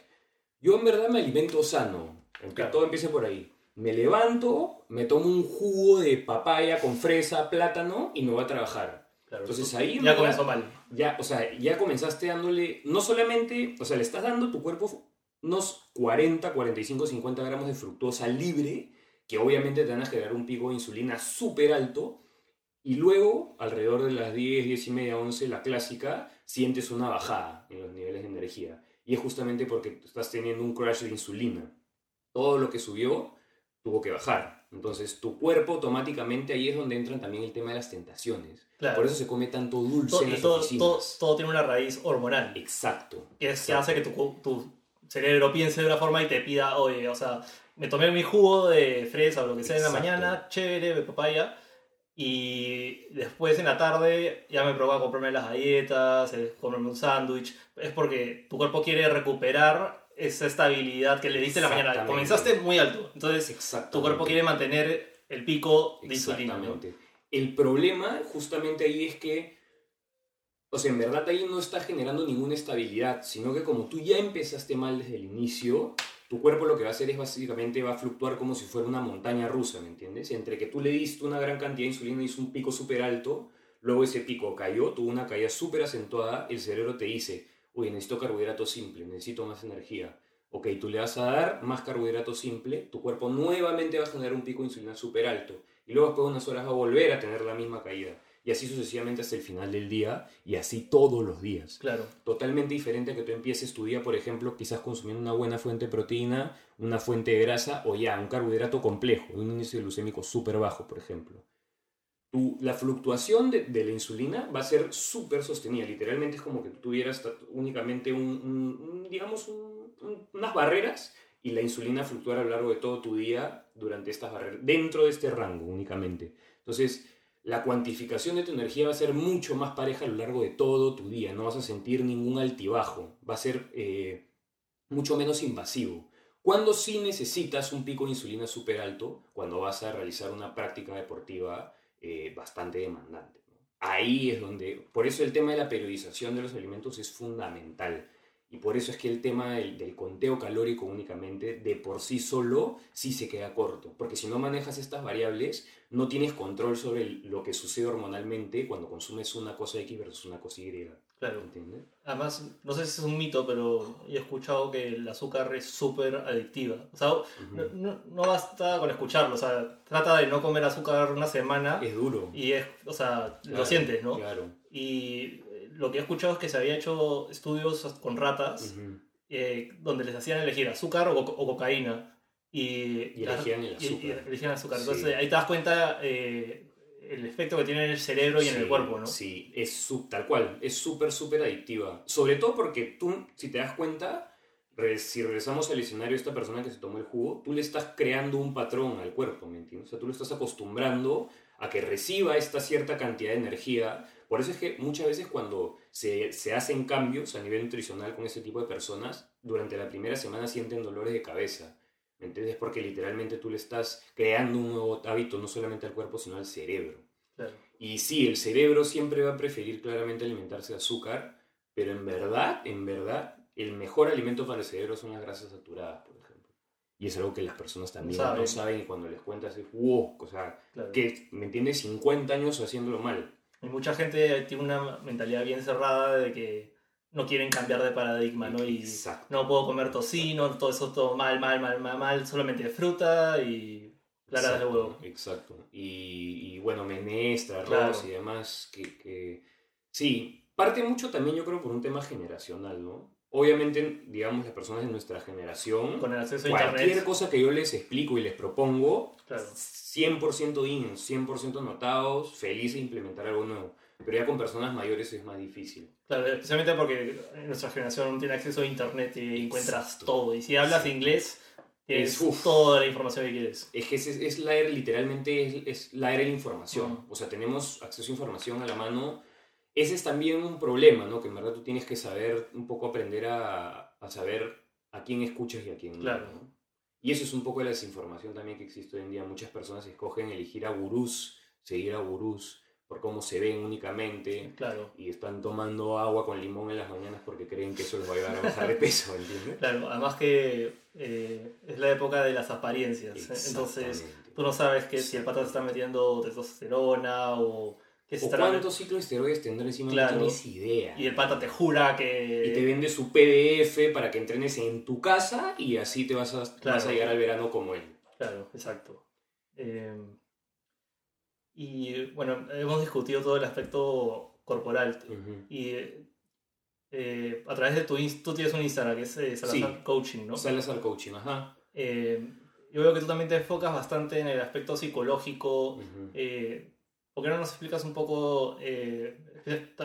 Yo en verdad me alimento sano, aunque Claro. todo empiece por ahí. Me levanto, me tomo un jugo de papaya con fresa, plátano y me voy a trabajar. claro, Entonces ahí, ya comenzó mal. ya, o sea, ya comenzaste dándole, no solamente, o sea, le estás dando tu cuerpo unos 40, 45, 50 gramos de fructosa libre, que obviamente te van a generar un pico de insulina súper alto, y luego, alrededor de las 10, 10 y media, 11, la clásica, sientes una bajada en los niveles de energía. Y es justamente porque estás teniendo un crash de insulina. Todo lo que subió tuvo que bajar. Entonces tu cuerpo automáticamente ahí es donde entran también el tema de las tentaciones. Claro. Por eso se come tanto dulce Todo, en las todo, oficinas. todo, todo tiene una raíz hormonal. Exacto. Que es que hace que tu cerebro piense de una forma y te pida, oye, o sea, me tomé mi jugo de fresa o lo que sea en la Exacto. mañana, chévere, de papaya, y después en la tarde ya me provoca comprarme las galletas, eh, comerme un sándwich. Es porque tu cuerpo quiere recuperar esa estabilidad que le diste en la mañana. Comenzaste muy alto, entonces tu cuerpo quiere mantener el pico de insulina. El problema justamente ahí es que, o sea, en verdad ahí no está generando ninguna estabilidad, sino que como tú ya empezaste mal desde el inicio, tu cuerpo lo que va a hacer es básicamente va a fluctuar como si fuera una montaña rusa, ¿me entiendes? Entre que tú le diste una gran cantidad de insulina y hizo un pico súper alto, luego ese pico cayó, tuvo una caída súper acentuada, el cerebro te dice, uy, necesito carbohidrato simple, necesito más energía. Ok, tú le vas a dar más carbohidrato simple, tu cuerpo nuevamente va a generar un pico de insulina súper alto y luego después de unas horas va a volver a tener la misma caída. Y así sucesivamente hasta el final del día y así todos los días. Claro. Totalmente diferente a que tú empieces tu día, por ejemplo, quizás consumiendo una buena fuente de proteína, una fuente de grasa o ya un carbohidrato complejo, un índice glucémico súper bajo, por ejemplo. Tu- la fluctuación de, de la insulina va a ser súper sostenida. Literalmente es como que tú tuvieras únicamente un, un- un, digamos, un- un- unas barreras y la insulina fluctuara a lo largo de todo tu día durante estas barreras, dentro de este rango únicamente. Entonces, la cuantificación de tu energía va a ser mucho más pareja a lo largo de todo tu día. No vas a sentir ningún altibajo. Va a ser eh, mucho menos invasivo. Cuando sí necesitas un pico de insulina súper alto, cuando vas a realizar una práctica deportiva eh, bastante demandante. Ahí es donde, por eso el tema de la periodización de los alimentos es fundamental. Y por eso es que el tema del, del conteo calórico únicamente, de por sí solo, sí se queda corto. Porque si no manejas estas variables, no tienes control sobre el- lo que sucede hormonalmente cuando consumes una cosa X versus una cosa Y. Claro. ¿Entiendes? Además, no sé si es un mito, pero he escuchado que el azúcar es súper adictiva. O sea, no, no- no basta con escucharlo. O sea, trata de no comer azúcar una semana Es duro. y es, o sea, lo sientes, ¿no? Claro. Y lo que he escuchado es que se había hecho estudios con ratas Ujú. eh, donde les hacían elegir azúcar o, co- o cocaína. Y, Y elegían el y- y azúcar. elegían azúcar. Sí. Entonces ahí te das cuenta eh, el efecto que tiene en el cerebro y en el Sí, cuerpo, ¿no? Sí, es su- tal cual, es súper, súper adictiva. Sobre todo porque tú, si te das cuenta, re- si regresamos al escenario de esta persona que se tomó el jugo, tú le estás creando un patrón al cuerpo, ¿me entiendes? O sea, tú lo estás acostumbrando a que reciba esta cierta cantidad de energía. Por eso es que muchas veces cuando se, se hacen cambios a nivel nutricional con este tipo de personas, durante la primera semana sienten dolores de cabeza. ¿Me entiendes? Porque literalmente tú le estás creando un nuevo hábito no solamente al cuerpo, sino al cerebro. Claro. Y sí, el cerebro siempre va a preferir claramente alimentarse de azúcar, pero en verdad, en verdad, el mejor alimento para el cerebro son las grasas saturadas, por ejemplo. Y es algo que las personas también Saben. no saben y cuando les cuentas es, wow, o sea, claro. que, ¿me entiendes? 50 años haciéndolo mal. Y mucha gente tiene una mentalidad bien cerrada de que no quieren cambiar de paradigma, ¿no? Y Exacto. no puedo comer tocino, todo eso todo mal, mal, mal, mal, mal, solamente fruta y claras de huevo. Exacto. Y, y, bueno, menestra, arroz Claro. y demás, que, que... Sí, parte mucho también yo creo por un tema generacional, ¿no? Obviamente, digamos, las personas de nuestra generación, Con el acceso a cualquier internet. cosa que yo les explico y les propongo, Claro. 100% in, 100% anotados, felices de implementar algo nuevo. Pero ya con personas mayores es más difícil. Claro, especialmente porque nuestra generación tiene acceso a internet y encuentras Exacto. todo. Y si hablas inglés, tienes Es- uf. toda la información que quieres. Es que es, es la era, literalmente es, es la era de la información. O sea, tenemos acceso a información a la mano. Ese es también un problema, ¿no? Que en verdad tú tienes que saber, un poco aprender a, a saber a quién escuchas y a quién no, Claro. ¿no? Y eso es un poco de la desinformación también que existe hoy en día. Muchas personas escogen elegir a gurús, seguir a gurús, por cómo se ven únicamente. Claro. Y están tomando agua con limón en las mañanas porque creen que eso les va a ayudar a bajar de peso, ¿entiendes? Claro, además que eh, es la época de las apariencias. ¿eh? Entonces, tú no sabes que si el pata se está metiendo testosterona o que se ¿O cuántos ciclos de esteroides tendrá encima? Claro. No tienes idea. Y el pata te jura y te que... vende su PDF para que entrenes en tu casa y así te vas a, Claro. vas a llegar al verano como él. Claro, exacto. Eh, y bueno, hemos discutido todo el aspecto corporal. Y eh, a través de tu tú tienes un Instagram que es eh, Salazar Sí. Coaching, ¿no? Salazar Coaching, ajá. Yo veo que tú también te enfocas bastante en el aspecto psicológico. ¿Por qué no nos explicas un poco, eh,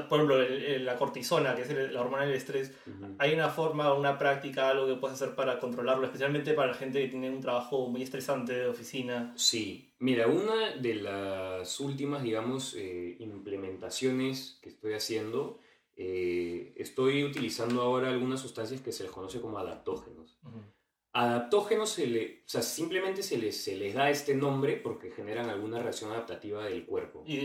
por ejemplo, el- el- la cortisona, que es el- la hormona del estrés? Ujú. ¿Hay una forma, una práctica, algo que puedas hacer para controlarlo, especialmente para la gente que tiene un trabajo muy estresante de oficina? Sí, mira, una de las últimas, digamos, eh, implementaciones que estoy haciendo, eh, estoy utilizando ahora algunas sustancias que se les conoce como adaptógenos. Adaptógenos, se le, o sea, simplemente se les, se les da este nombre porque generan alguna reacción adaptativa del cuerpo. ¿Y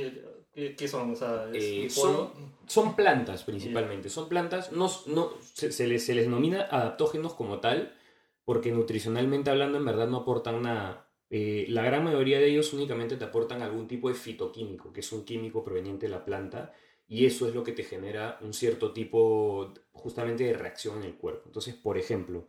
eh, qué, son? O sea, ¿es Eh, son-? Son plantas principalmente, son plantas, no, no, se, se les, se les denomina adaptógenos como tal, porque nutricionalmente hablando en verdad no aportan nada. Eh, la gran mayoría de ellos únicamente te aportan algún tipo de fitoquímico, que es un químico proveniente de la planta, y eso es lo que te genera un cierto tipo justamente de reacción en el cuerpo. Entonces, por ejemplo,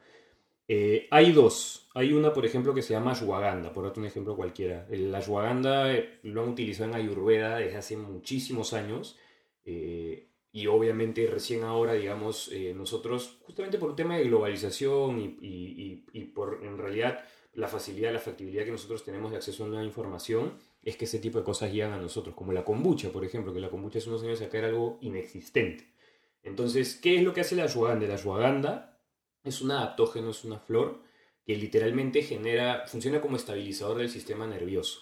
eh, hay dos. Hay una, por ejemplo, que se llama ashwagandha, por darte un ejemplo cualquiera. El ashwagandha eh, lo han utilizado en Ayurveda desde hace muchísimos años. eh, y obviamente recién ahora, digamos, eh, nosotros, justamente por un tema de globalización y, y- y- y por en realidad la facilidad, la factibilidad que nosotros tenemos de acceso a nueva información, es que ese tipo de cosas llegan a nosotros, como la kombucha, por ejemplo, que la kombucha hace unos años acá era algo inexistente. Entonces, ¿qué es lo que hace la ashwagandha? La ashwagandha es un adaptógeno, es una flor que literalmente genera, funciona como estabilizador del sistema nervioso.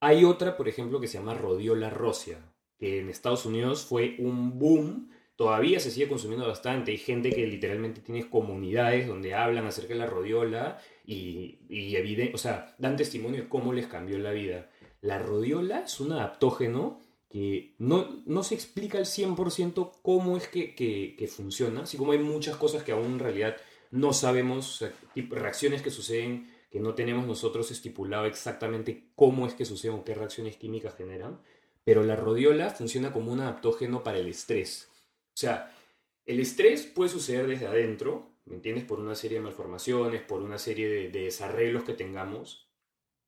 Hay otra, por ejemplo, que se llama Rhodiola rosea, que en Estados Unidos fue un boom, todavía se sigue consumiendo bastante. Hay gente que literalmente tiene comunidades donde hablan acerca de la rodiola y, y o sea, dan testimonio de cómo les cambió la vida. La rodiola es un adaptógeno que no, no se explica al 100% cómo es que, que- que funciona, así como hay muchas cosas que aún en realidad no sabemos, reacciones que suceden que no tenemos nosotros estipulado exactamente cómo es que suceden o qué reacciones químicas generan, pero la rodiola funciona como un adaptógeno para el estrés. O sea, el estrés puede suceder desde adentro, ¿me entiendes? Por una serie de malformaciones, por una serie de, de desarreglos que tengamos,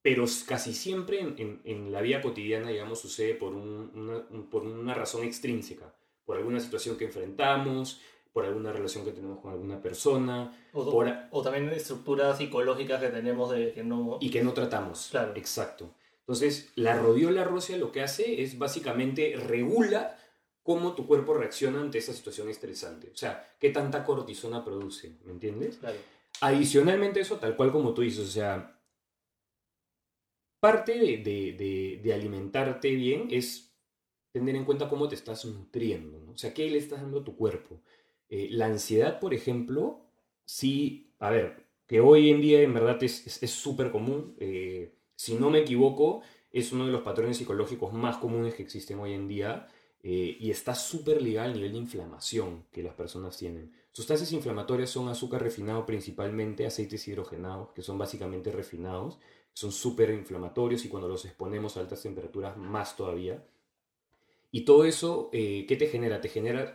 pero casi siempre en, la vida cotidiana, digamos, sucede por, un- una, un- por una razón extrínseca, por alguna situación que enfrentamos, por alguna relación que tenemos con alguna persona O, por- o también estructuras psicológicas que tenemos de que no... y que no tratamos. Claro. Exacto. Entonces, la rodiola rósea lo que hace es básicamente regula cómo tu cuerpo reacciona ante esa situación estresante. O sea, qué tanta cortisona produce, ¿me entiendes? Claro. Adicionalmente a eso, tal cual como tú dices, o sea, parte de, de- de- de alimentarte bien es tener en cuenta cómo te estás nutriendo, ¿no? O sea, qué le estás dando a tu cuerpo. Eh, la ansiedad, por ejemplo, sí, a ver, que hoy en día en verdad es súper común. eh, si no me equivoco, es uno de los patrones psicológicos más comunes que existen hoy en día eh, y está súper ligado al nivel de inflamación que las personas tienen. Sustancias inflamatorias son azúcar refinado principalmente, aceites hidrogenados, que son básicamente refinados, son súper inflamatorios y cuando los exponemos a altas temperaturas más todavía. Y todo eso, ¿qué te genera? Te genera,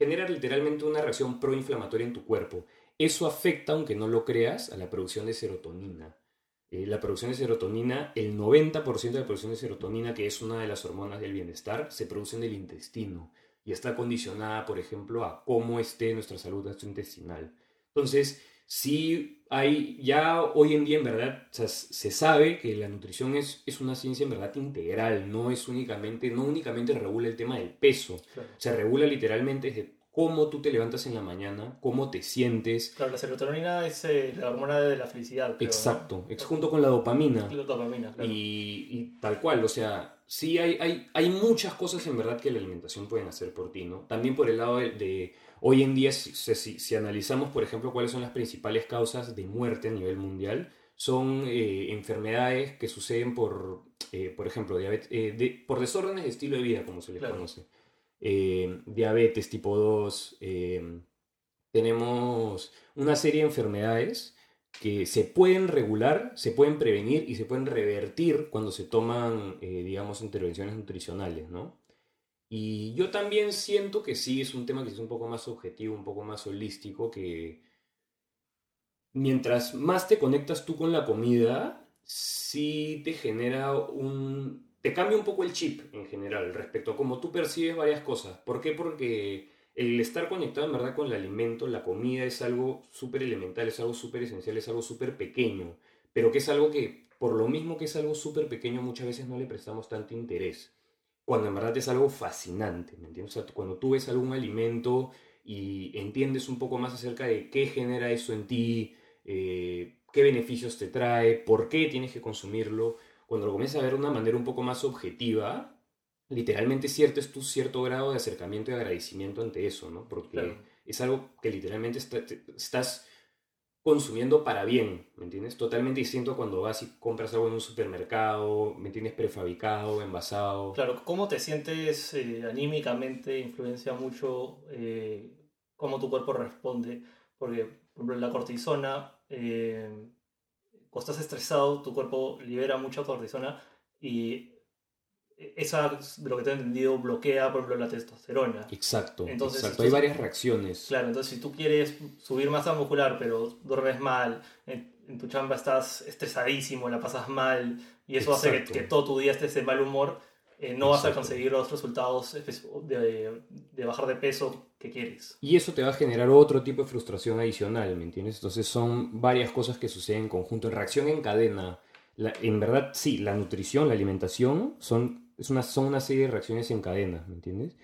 genera literalmente una reacción proinflamatoria en tu cuerpo. Eso afecta, aunque no lo creas, a la producción de serotonina. Eh, la producción de serotonina, el 90% de la producción de serotonina, que es una de las hormonas del bienestar, se produce en el intestino y está condicionada, por ejemplo, a cómo esté nuestra salud gastrointestinal. Entonces, sí hay, ya hoy en día en verdad o sea, se sabe que la nutrición es, es una ciencia en verdad integral, no es únicamente, no únicamente regula el tema del peso, Claro. se regula literalmente desde cómo tú te levantas en la mañana, cómo te sientes. Claro, la serotonina es eh, la hormona de la felicidad. creo, ¿no? Exacto, es junto con la dopamina. La dopamina, claro. Y, y tal cual, o sea, sí hay, hay, hay muchas cosas en verdad que la alimentación pueden hacer por ti, ¿no? También por el lado de, de- hoy en día, si, si- si analizamos, por ejemplo, cuáles son las principales causas de muerte a nivel mundial, son eh, enfermedades que suceden por, eh, por ejemplo, diabetes, de- por desórdenes de estilo de vida, como se les Claro. conoce. Eh, diabetes tipo 2, eh, tenemos una serie de enfermedades que se pueden regular, se pueden prevenir y se pueden revertir cuando se toman, eh, digamos, intervenciones nutricionales, ¿no? Y yo también siento que sí es un tema que es un poco más objetivo, un poco más holístico, que mientras más te conectas tú con la comida, sí te genera un... te cambia un poco el chip en general respecto a cómo tú percibes varias cosas. ¿Por qué? Porque el estar conectado en verdad con el alimento, la comida es algo súper elemental, es algo súper esencial, es algo súper pequeño, pero que es algo que, por lo mismo que es algo súper pequeño, muchas veces no le prestamos tanto interés, cuando en verdad es algo fascinante, ¿me entiendes? O sea, cuando tú ves algún alimento y entiendes un poco más acerca de qué genera eso en ti, eh, qué beneficios te trae, por qué tienes que consumirlo, cuando lo comienzas a ver de una manera un poco más objetiva, literalmente cierto es tu cierto grado de acercamiento y agradecimiento ante eso, ¿no? Porque es algo que literalmente estás consumiendo para bien, ¿me entiendes? Totalmente distinto cuando vas y compras algo en un supermercado, ¿me entiendes? Prefabricado, envasado. Claro, cómo te sientes eh, anímicamente influencia mucho eh, cómo tu cuerpo responde, porque, por ejemplo, la cortisona, eh, cuando estás estresado, tu cuerpo libera mucha cortisona y esa, de lo que te he entendido, bloquea, por ejemplo, la testosterona. Exacto, entonces, exacto. Hay varias reacciones. Claro, entonces si tú quieres subir masa muscular, pero duermes mal, en, tu chamba estás estresadísimo, la pasas mal, y eso hace que, todo tu día estés de mal humor, eh, no vas a conseguir los resultados de, de, bajar de peso que quieres. Y eso te va a generar otro tipo de frustración adicional, ¿me entiendes? Entonces son varias cosas que suceden en conjunto. Reacción en cadena. en verdad, sí, la nutrición, la alimentación son es una, son una serie de reacciones en cadena, ¿me entiendes?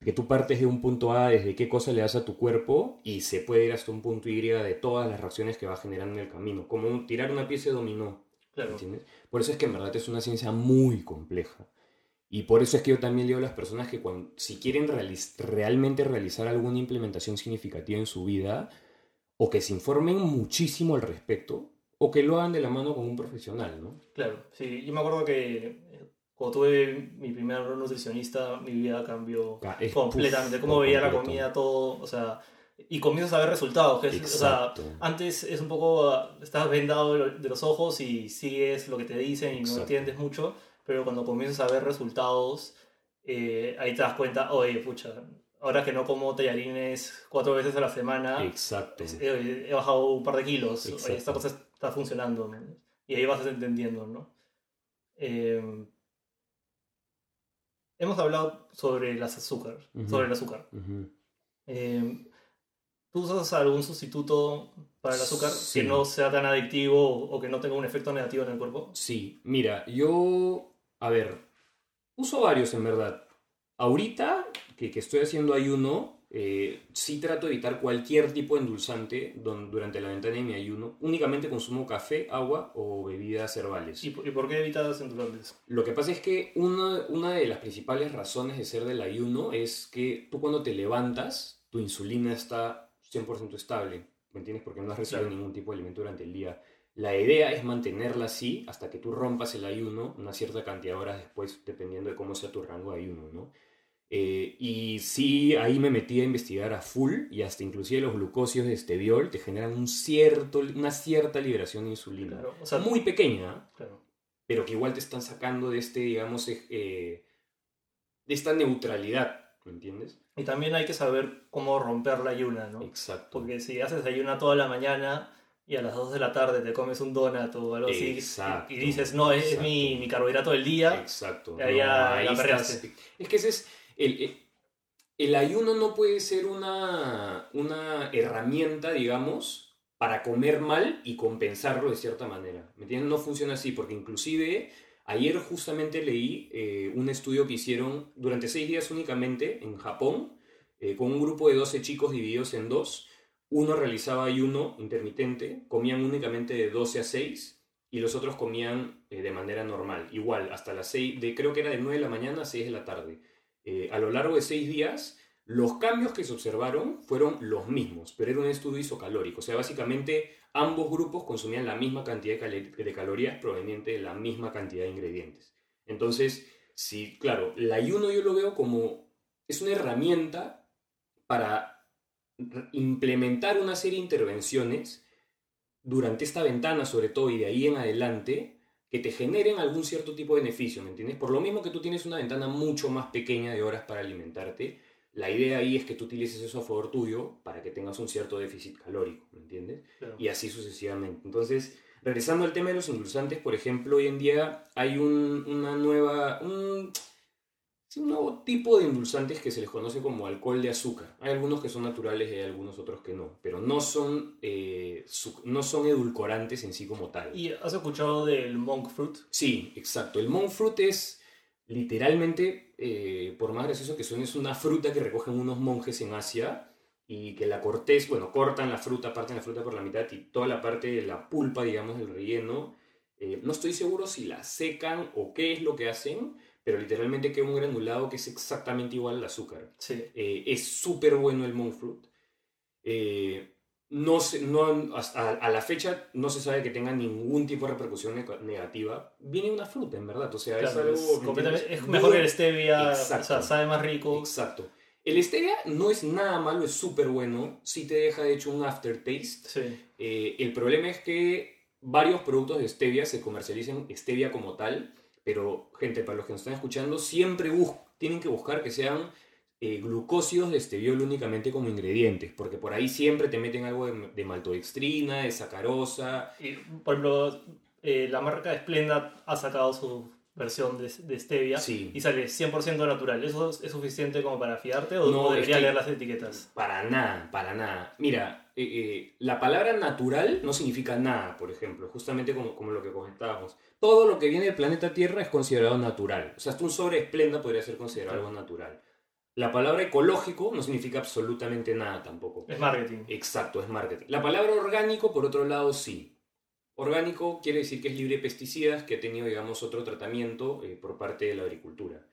Que tú partes de un punto A desde qué cosa le das a tu cuerpo y se puede ir hasta un punto Y de todas las reacciones que va generando en el camino, como tirar una pieza de dominó, claro. ¿entiendes? Por eso es que en verdad es una ciencia muy compleja. Y por eso es que yo también digo a las personas que cuando, si quieren realmente realizar alguna implementación significativa en su vida, o que se informen muchísimo al respecto, o que lo hagan de la mano con un profesional, ¿no? Claro, sí, yo me acuerdo que cuando tuve mi primer nutricionista, mi vida cambió completamente. Cómo veía la comida, todo, o sea, y comienzas a ver resultados. Que o sea, antes es un poco, estás vendado de los ojos y sigues lo que te dicen y no entiendes mucho, pero cuando comienzas a ver resultados, eh, ahí te das cuenta, oye, pucha, ahora que no como tallarines cuatro veces a la semana, Exacto. He, bajado un par de kilos, esta cosa está funcionando, y ahí vas entendiendo, ¿no? Eh, hemos hablado sobre las azúcar, sobre el azúcar. Eh, ¿Tú usas algún sustituto para el azúcar que no sea tan adictivo o que no tenga un efecto negativo en el cuerpo? Sí, mira, yo, a ver, uso varios en verdad. Ahorita que, que estoy haciendo ayuno, eh, sí trato de evitar cualquier tipo de endulzante durante la ventana de mi ayuno. Únicamente consumo café, agua o bebidas herbales. ¿Y, por qué evitas endulzantes? Lo que pasa es que una, una de las principales razones de ser del ayuno es que tú cuando te levantas, tu insulina está 100% estable. ¿Me entiendes? Porque no has recibido ningún tipo de alimento durante el día. La idea es mantenerla así hasta que tú rompas el ayuno una cierta cantidad de horas después, dependiendo de cómo sea tu rango de ayuno, ¿no? Eh, y sí, ahí me metí a investigar a full y hasta inclusive los glucosios de esteviol te generan un cierto, una cierta liberación de insulina. o sea, muy pequeña, pero que igual te están sacando de este, digamos, eh, de esta neutralidad, ¿me entiendes? Y también hay que saber cómo romper la ayuna, ¿no? Exacto. Porque si haces ayuna toda la mañana y a las 2 de la tarde te comes un donut o algo así y dices, no, es, mi, mi, carbohidrato del día. Exacto. Ahí ya la Es que ese es el, ayuno no puede ser una, una herramienta, digamos, para comer mal y compensarlo de cierta manera. ¿Me entiendes? No funciona así, porque inclusive ayer justamente leí eh, un estudio que hicieron durante seis días únicamente en Japón, eh, con un grupo de 12 chicos divididos en dos. Uno realizaba ayuno intermitente, comían únicamente de 12 a 6 y los otros comían eh, de manera normal, igual, hasta las 6, de, creo que era de 9 de la mañana a 6 de la tarde. Eh, a lo largo de seis días, los cambios que se observaron fueron los mismos, pero era un estudio isocalórico. O sea, básicamente ambos grupos consumían la misma cantidad de, calorías proveniente de la misma cantidad de ingredientes. Entonces, sí, claro, el ayuno yo lo veo como es una herramienta para implementar una serie de intervenciones durante esta ventana, sobre todo, y de ahí en adelante, que te generen algún cierto tipo de beneficio, ¿me entiendes? Por lo mismo que tú tienes una ventana mucho más pequeña de horas para alimentarte, la idea ahí es que tú utilices eso a favor tuyo para que tengas un cierto déficit calórico, ¿me entiendes? Y así sucesivamente. Entonces, regresando al tema de los endulzantes, por ejemplo, hoy en día hay una nueva... es un nuevo tipo de endulzantes que se les conoce como alcohol de azúcar. Hay algunos que son naturales y hay algunos otros que no, pero no son, eh, no son edulcorantes en sí como tal. ¿Y has escuchado del monk fruit? Sí, exacto. El monk fruit es literalmente, eh, por más gracioso que suene, es una fruta que recogen unos monjes en Asia y que la corteza, bueno, cortan la fruta, parten la fruta por la mitad y toda la parte de la pulpa, digamos, del relleno, eh, no estoy seguro si la secan o qué es lo que hacen, pero literalmente queda un granulado que es exactamente igual al azúcar. Sí. Eh, es súper bueno el monk fruit. Eh, no se- no, hasta a la fecha no se sabe que tenga ningún tipo de repercusión neg- negativa. Viene una fruta, en verdad. O sea, es Claro, algo. es, ¿me completamente- entiendes? es mejor que el stevia, Exacto. o sea, sabe más rico. Exacto. El stevia no es nada malo, es súper bueno. Sí te deja, de hecho, un aftertaste. Sí. Eh, el problema es que varios productos de stevia se comercializan stevia como tal, pero gente, para los que nos están escuchando, siempre tienen que buscar que sean eh, glucósidos de esteviol únicamente como ingredientes, porque por ahí siempre te meten algo de, de maltodextrina, de sacarosa. Por ejemplo, eh, la marca Splenda ha sacado su versión de, de stevia Sí. y sale 100% natural. ¿Eso es, es suficiente como para fiarte o, No, debería leer las etiquetas? Para nada, para nada. Mira, eh, eh, la palabra natural no significa nada, por ejemplo, justamente como, como lo que comentábamos. Todo lo que viene del planeta Tierra es considerado natural. O sea, hasta un sobre esplenda podría ser considerado algo natural. La palabra ecológico no significa absolutamente nada tampoco. Es marketing. Exacto, es marketing. La palabra orgánico, por otro lado, sí. Orgánico quiere decir que es libre de pesticidas, que ha tenido, digamos, otro tratamiento eh, por parte de la agricultura.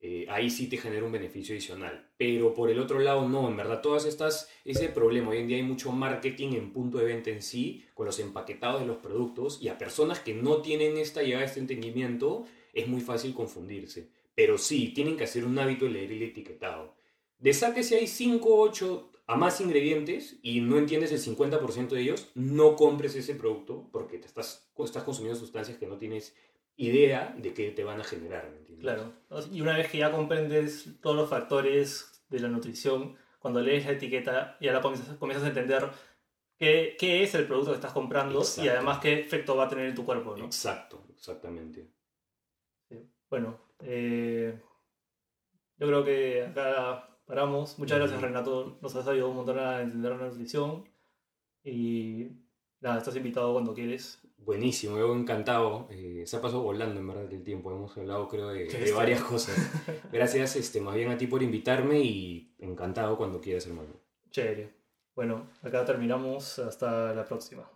Eh, ahí sí te genera un beneficio adicional. Pero por el otro lado, no. En verdad, todas estas, ese problema. Hoy en día hay mucho marketing en punto de venta en sí, con los empaquetados de los productos, y a personas que no tienen esta llegada, este entendimiento, es muy fácil confundirse. Pero sí, tienen que hacer un hábito de leer el etiquetado. De si hay 5, 8 a más ingredientes y no entiendes el 50% de ellos, no compres ese producto porque te estás, estás consumiendo sustancias que no tienes idea de qué te van a generar. ¿me entiendes? Claro. Y una vez que ya comprendes todos los factores de la nutrición, cuando lees la etiqueta ya la comienzas, comienzas a entender qué, qué es el producto que estás comprando y además qué efecto va a tener en tu cuerpo. ¿no? Exacto, exactamente. Bueno, eh, yo creo que acá paramos. Muchas gracias. Renato. Nos has ayudado un montón a entender la nutrición. Y nada, estás invitado cuando quieres. Buenísimo, yo encantado. Eh, se ha pasado volando en verdad el tiempo. Hemos hablado, creo, de, de varias cosas. (laughs) Gracias, este, más bien a ti por invitarme y encantado cuando quieras, hermano. Chévere. Bueno, acá terminamos. Hasta la próxima.